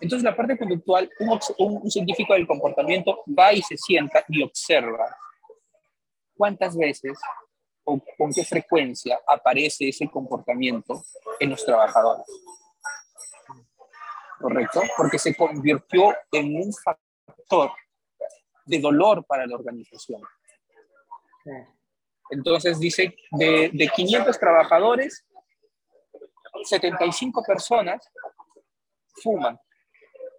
Entonces, la parte conductual, un, un, científico del comportamiento va y se sienta y observa cuántas veces o con qué frecuencia aparece ese comportamiento en los trabajadores. ¿Correcto? Porque se convirtió en un factor de dolor para la organización. Entonces dice, de, de 500 trabajadores, 75 personas fuman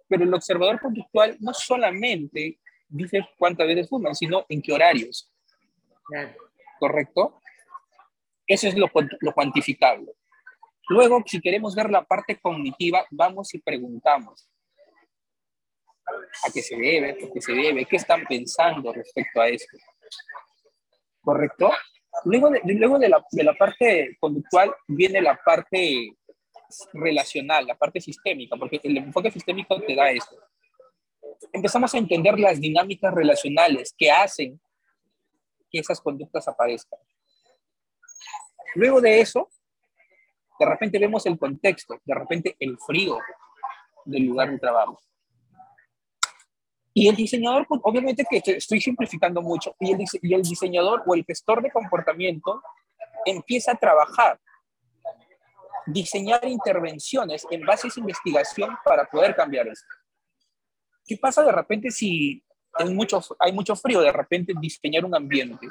Pero el observador conductual no solamente dice cuántas veces fuman, sino en qué horarios. ¿Correcto? Eso es lo, lo cuantificable. Luego, si queremos ver la parte cognitiva, vamos y preguntamos. ¿A qué se debe? ¿Por qué se debe? ¿Qué están pensando respecto a esto? ¿Correcto? Luego de, luego de, la, de la parte conductual viene la parte relacional, la parte sistémica, porque el enfoque sistémico te da esto. Empezamos a entender las dinámicas relacionales que hacen que esas conductas aparezcan. Luego de eso, de repente vemos el contexto, de repente el frío del lugar de trabajo. Y el diseñador, pues, obviamente que estoy simplificando mucho, y el, diseñador o el gestor de comportamiento empieza a trabajar, diseñar intervenciones en base a esa investigación para poder cambiar esto. ¿Qué pasa de repente si hay mucho frío? De repente diseñar un ambiente,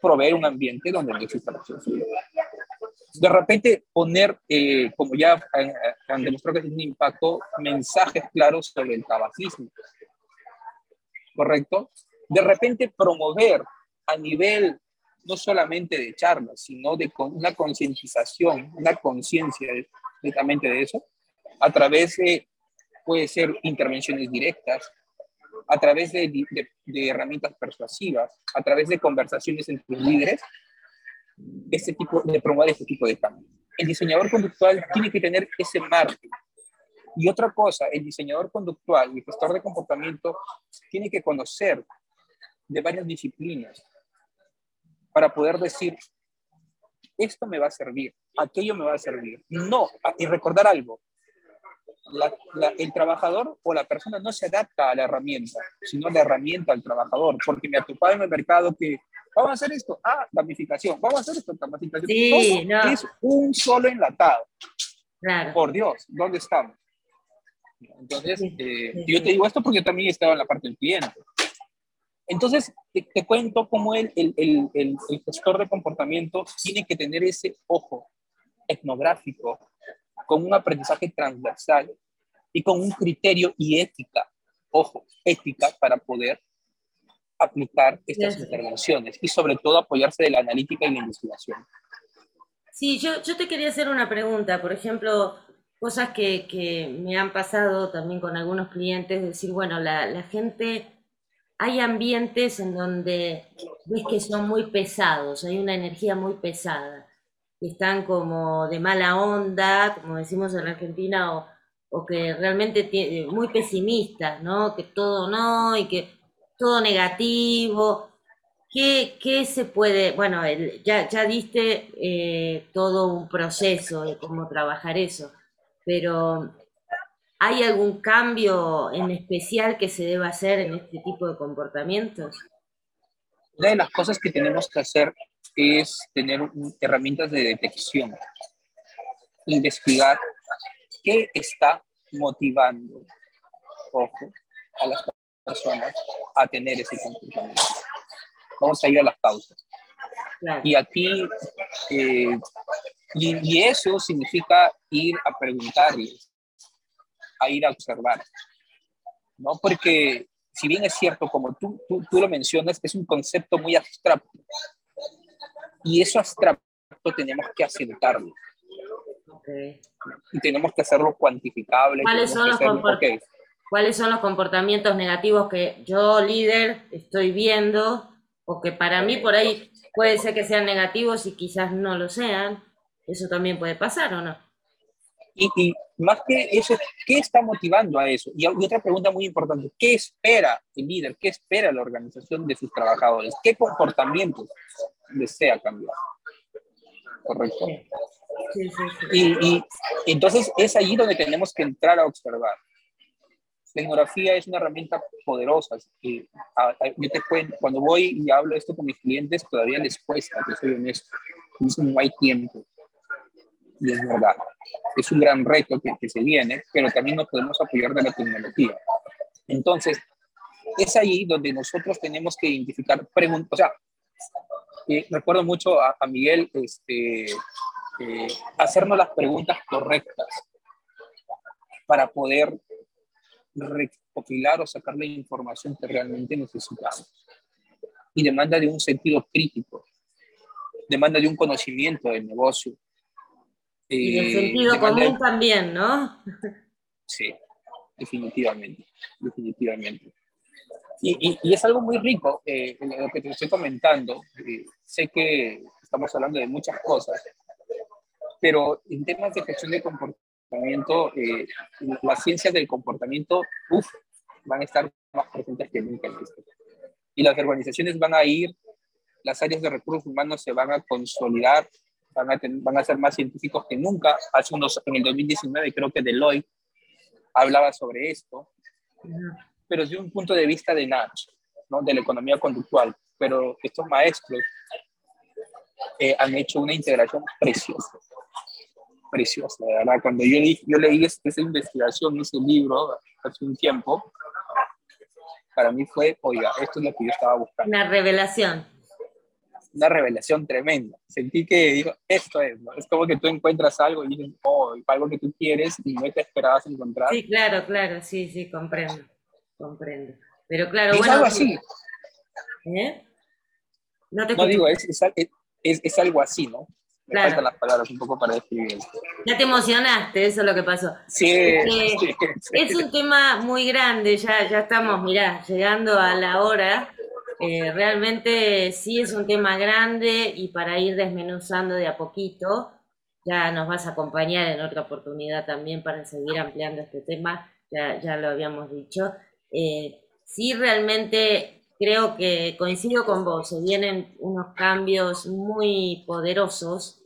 proveer un ambiente donde no exista mucho frío de repente poner, eh, como ya han, demostrado que tiene un impacto, mensajes claros sobre el tabaquismo. ¿Correcto? De repente promover a nivel no solamente de charlas, sino de una concientización, una conciencia directamente de eso, a través de, puede ser intervenciones directas, a través de, herramientas persuasivas, a través de conversaciones entre líderes, este tipo, de promover este tipo de cambio. El diseñador conductual tiene que tener ese marco. Y otra cosa, el diseñador conductual y el gestor de comportamiento tiene que conocer de varias disciplinas para poder decir, esto me va a servir, aquello me va a servir. No, y recordar algo, el trabajador o la persona no se adapta a la herramienta, sino la herramienta al trabajador, porque me ha topado en el mercado que Vamos a hacer esto. Ah, gamificación. Vamos a hacer esto, capacitación. Sí, no. Es un solo enlatado. Claro. Por Dios, ¿dónde estamos? Entonces, eh, yo te digo esto porque yo también estaba en la parte del cliente. Entonces, te, cuento cómo el, el, el, el, gestor de comportamiento tiene que tener ese ojo etnográfico, con un aprendizaje transversal y con un criterio y ética, ojo, ética para poder aplicar estas intervenciones y sobre todo apoyarse de la analítica y la investigación. Sí, yo, yo te quería hacer una pregunta, por ejemplo, cosas que, que me han pasado también con algunos clientes, decir, bueno, la, la gente, hay ambientes en donde ves que son muy pesados, hay una energía muy pesada, que están como de mala onda, como decimos en Argentina, o, que realmente muy pesimistas, ¿no? Que todo no, y que todo negativo. ¿Qué, qué se puede, bueno, ya, ya diste eh, todo un proceso de cómo trabajar eso, pero ¿hay algún cambio en especial que se deba hacer en este tipo de comportamientos? Una de las cosas que tenemos que hacer es tener herramientas de detección, investigar qué está motivando, ojo, a las personas a tener ese comportamiento. Vamos a ir a las causas. Y aquí, eh, y, eso significa ir a preguntarles, a ir a observar, ¿no? Porque si bien es cierto, como tú, tú, tú lo mencionas, es un concepto muy abstracto. Y eso abstracto tenemos que asentarlo. Y tenemos que hacerlo cuantificable. ¿Cuáles son los comportamientos? cuáles son los comportamientos negativos que yo, líder, estoy viendo, o que para mí por ahí puede ser que sean negativos y quizás no lo sean. Eso también puede pasar, ¿o no? Y, más que eso, ¿qué está motivando a eso? Y, otra pregunta muy importante, ¿qué espera el líder? ¿Qué espera la organización de sus trabajadores? ¿Qué comportamientos desea cambiar? ¿Correcto? Sí, sí, sí. Y, y entonces es allí donde tenemos que entrar a observar. La etnografía es una herramienta poderosa. Y, yo te cuento, cuando voy y hablo esto con mis clientes, todavía les cuesta, que soy honesto. No hay tiempo. Y es verdad. Es un gran reto que, que se viene, pero también nos podemos apoyar de la tecnología. Entonces, es ahí donde nosotros tenemos que identificar preguntas. O sea, eh, recuerdo mucho a, Miguel este, eh, hacernos las preguntas correctas para poder recopilar o sacar la información que realmente necesitamos. Y demanda de un sentido crítico, demanda de un conocimiento del negocio. Y del sentido común también, ¿no? [laughs] Sí, definitivamente, definitivamente. Y, y, es algo muy rico eh, lo que te estoy comentando. Eh, sé que estamos hablando de muchas cosas, pero en temas de gestión de comportamiento, eh, las ciencias del comportamiento uf, van a estar más presentes que nunca. Y las organizaciones van a ir, las áreas de recursos humanos se van a consolidar, van a, van a ser más científicos que nunca. Hace unos, en el 2019 creo que Deloitte hablaba sobre esto, pero desde un punto de vista de Natch, ¿no? de la economía conductual. Pero estos maestros eh, han hecho una integración preciosa, preciosa, verdad. Cuando yo, yo leí esa investigación, ese libro, hace un tiempo, para mí fue, oiga, esto es lo que yo estaba buscando. Una revelación. Una revelación tremenda. Sentí que digo, esto es, ¿no? Es como que tú encuentras algo y dices, oh, algo que tú quieres y no te esperabas encontrar. Sí, claro, claro, sí, sí, comprendo, comprendo. Pero claro, es bueno. algo así. ¿Eh? No, te no digo, es, es, es, es algo así, ¿no? Me faltan las palabras un poco para describir Ya te emocionaste, eso es lo que pasó. [laughs] Sí, Es un tema muy grande, ya, ya estamos, mirá, llegando a la hora. Eh, realmente sí es un tema grande y para ir desmenuzando de a poquito, ya nos vas a acompañar en otra oportunidad también para seguir ampliando este tema, ya, ya lo habíamos dicho. Eh, sí, realmente creo que coincido con vos, se vienen unos cambios muy poderosos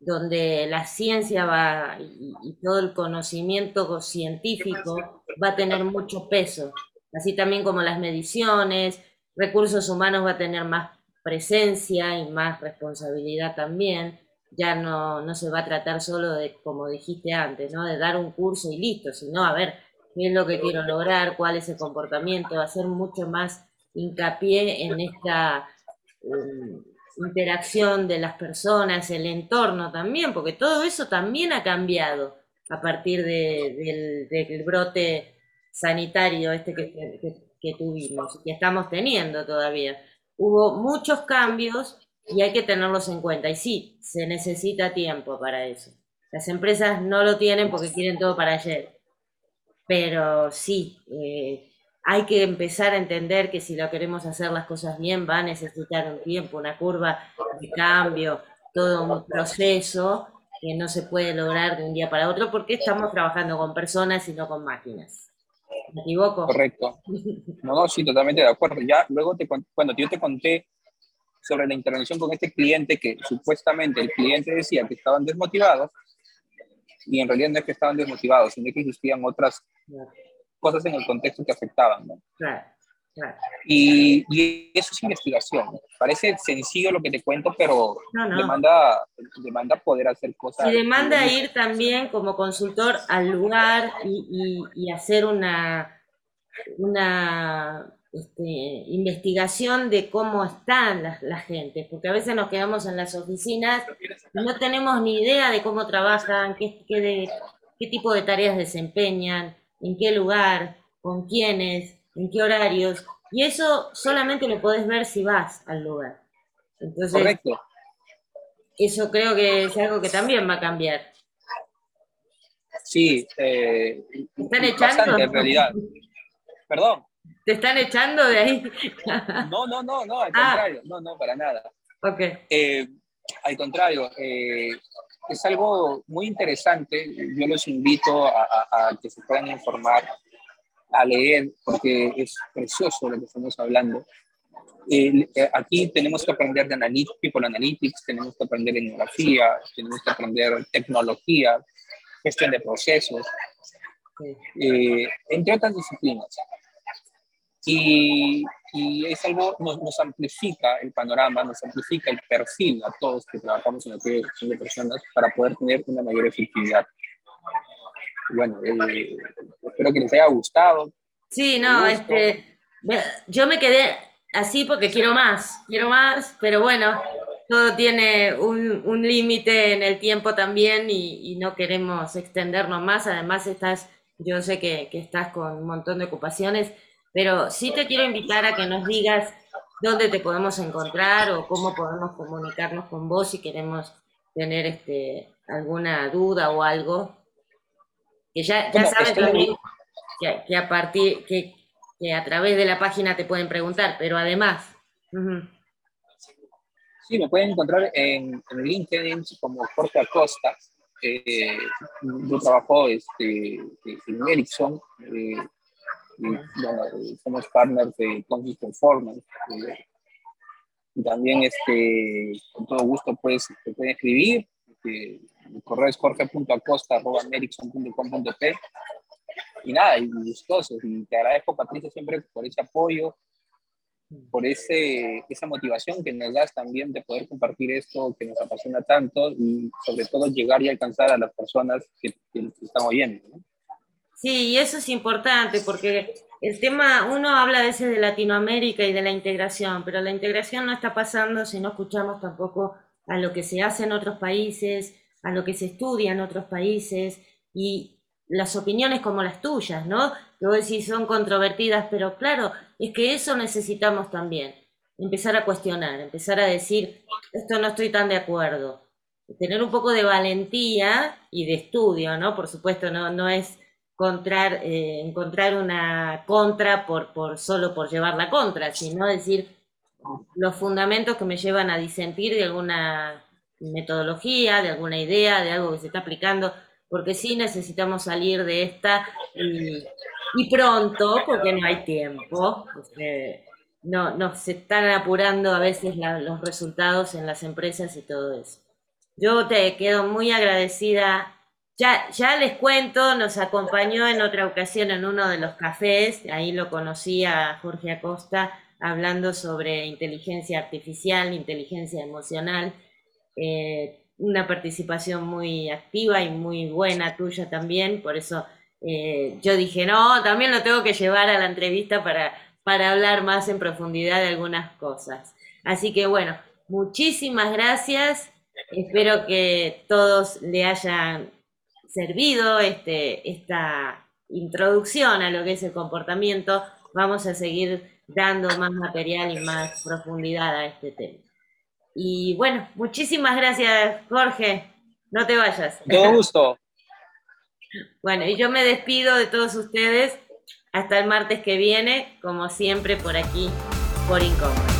donde la ciencia va y, todo el conocimiento científico va a tener mucho peso, así también como las mediciones, recursos humanos va a tener más presencia y más responsabilidad también. Ya no, no se va a tratar solo de, como dijiste antes, ¿no? de dar un curso y listo, sino a ver qué es lo que quiero lograr, cuál es el comportamiento, hacer mucho más hincapié en esta um, interacción de las personas, el entorno también, porque todo eso también ha cambiado a partir del, brote sanitario este que, tuvimos, que estamos teniendo todavía. Hubo muchos cambios y hay que tenerlos en cuenta. Y sí, se necesita tiempo para eso. Las empresas no lo tienen porque quieren todo para ayer. Pero sí, eh, hay que empezar a entender que si lo queremos hacer las cosas bien va a necesitar un tiempo, una curva de cambio, todo un proceso que no se puede lograr de un día para otro porque estamos trabajando con personas y no con máquinas. ¿Me equivoco? Correcto. No, no, sí, totalmente de acuerdo. Ya luego, te, cuando yo te conté sobre la intervención con este cliente que supuestamente el cliente decía que estaban desmotivados, y en realidad no es que estaban desmotivados, sino que existían otras cosas en el contexto que afectaban, ¿no? Claro. Y, y, eso es investigación. Parece sencillo lo que te cuento, pero Demanda, demanda poder hacer cosas. Y demanda ir también como consultor al lugar y, y, hacer una, una este, investigación de cómo están las, la gente, porque a veces nos quedamos en las oficinas y no tenemos ni idea de cómo trabajan, qué, qué, de, qué tipo de tareas desempeñan en qué lugar, con quiénes, en qué horarios, y eso solamente lo podés ver si vas al lugar. Entonces, Correcto. Eso creo que es algo que también va a cambiar. Sí, eh, ¿Te están echando? en realidad. Perdón. ¿Te están echando de ahí? [laughs] no, no, no, no, al ah. contrario, no, no, para nada. Ok. Eh, al contrario, eh, es algo muy interesante. Yo los invito a, que se puedan informar, a leer, porque es precioso lo que estamos hablando. Eh, aquí tenemos que aprender de people analytics, tenemos que aprender etnografía, tenemos que aprender tecnología, gestión de procesos, eh, entre otras disciplinas. Y y es algo, nos, nos, amplifica el panorama, nos amplifica el perfil a todos que trabajamos en la creación de personas para poder tener una mayor efectividad. Bueno, eh, espero que les haya gustado. Sí, no, este, yo me quedé así porque quiero más, quiero más, pero bueno, todo tiene un, un límite en el tiempo también y, y, no queremos extendernos más. Además, estás yo sé que, que estás con un montón de ocupaciones, pero sí te quiero invitar a que nos digas dónde te podemos encontrar o cómo podemos comunicarnos con vos si queremos tener este, alguna duda o algo. Que ya, ya sabes que, a partir, que, a través de la página te pueden preguntar, pero además... Sí, me pueden encontrar en, en LinkedIn como Jorge Acosta. Eh, yo trabajo este, en Ericsson. Eh, y, somos partners de Conscious Performance. Eh, y también, este, con todo gusto, pues, te pueden escribir. Eh, el correo es jorge.acosta.amerixon.com.p y nada, y gustosos. Y te agradezco, Patricia, siempre por ese apoyo, por ese, esa motivación que nos das también de poder compartir esto que nos apasiona tanto y sobre todo llegar y alcanzar a las personas que, que están oyendo. ¿no? Sí, y eso es importante porque el tema, uno habla a veces de Latinoamérica y de la integración, pero la integración no está pasando si no escuchamos tampoco a lo que se hace en otros países, a lo que se estudia en otros países y las opiniones como las tuyas, ¿no? Que vos decís son controvertidas, pero claro, es que eso necesitamos también. Empezar a cuestionar, empezar a decir, esto no estoy tan de acuerdo. Tener un poco de valentía y de estudio, ¿no? Por supuesto, no, no es encontrar, eh, encontrar una contra por, por, solo por llevar la contra, sino decir los fundamentos que me llevan a disentir de alguna metodología, de alguna idea, de algo que se está aplicando, porque sí necesitamos salir de esta y, pronto, porque no hay tiempo, no, no se están apurando a veces los resultados en las empresas y todo eso. Yo te quedo muy agradecida ya, ya les cuento, nos acompañó en otra ocasión en uno de los cafés, ahí lo conocí a Jorge Acosta hablando sobre inteligencia artificial, inteligencia emocional, eh, una participación muy activa y muy buena tuya también, por eso eh, yo dije, no, también lo tengo que llevar a la entrevista para, para hablar más en profundidad de algunas cosas. Así que bueno, muchísimas gracias. Espero que todos le hayan servido este, esta introducción a lo que es el comportamiento, vamos a seguir dando más material y más profundidad a este tema. Y bueno, muchísimas gracias, Jorge. No te vayas. Todo gusto. [laughs] Bueno, y yo me despido de todos ustedes hasta el martes que viene, como siempre, por aquí, por Incómodo.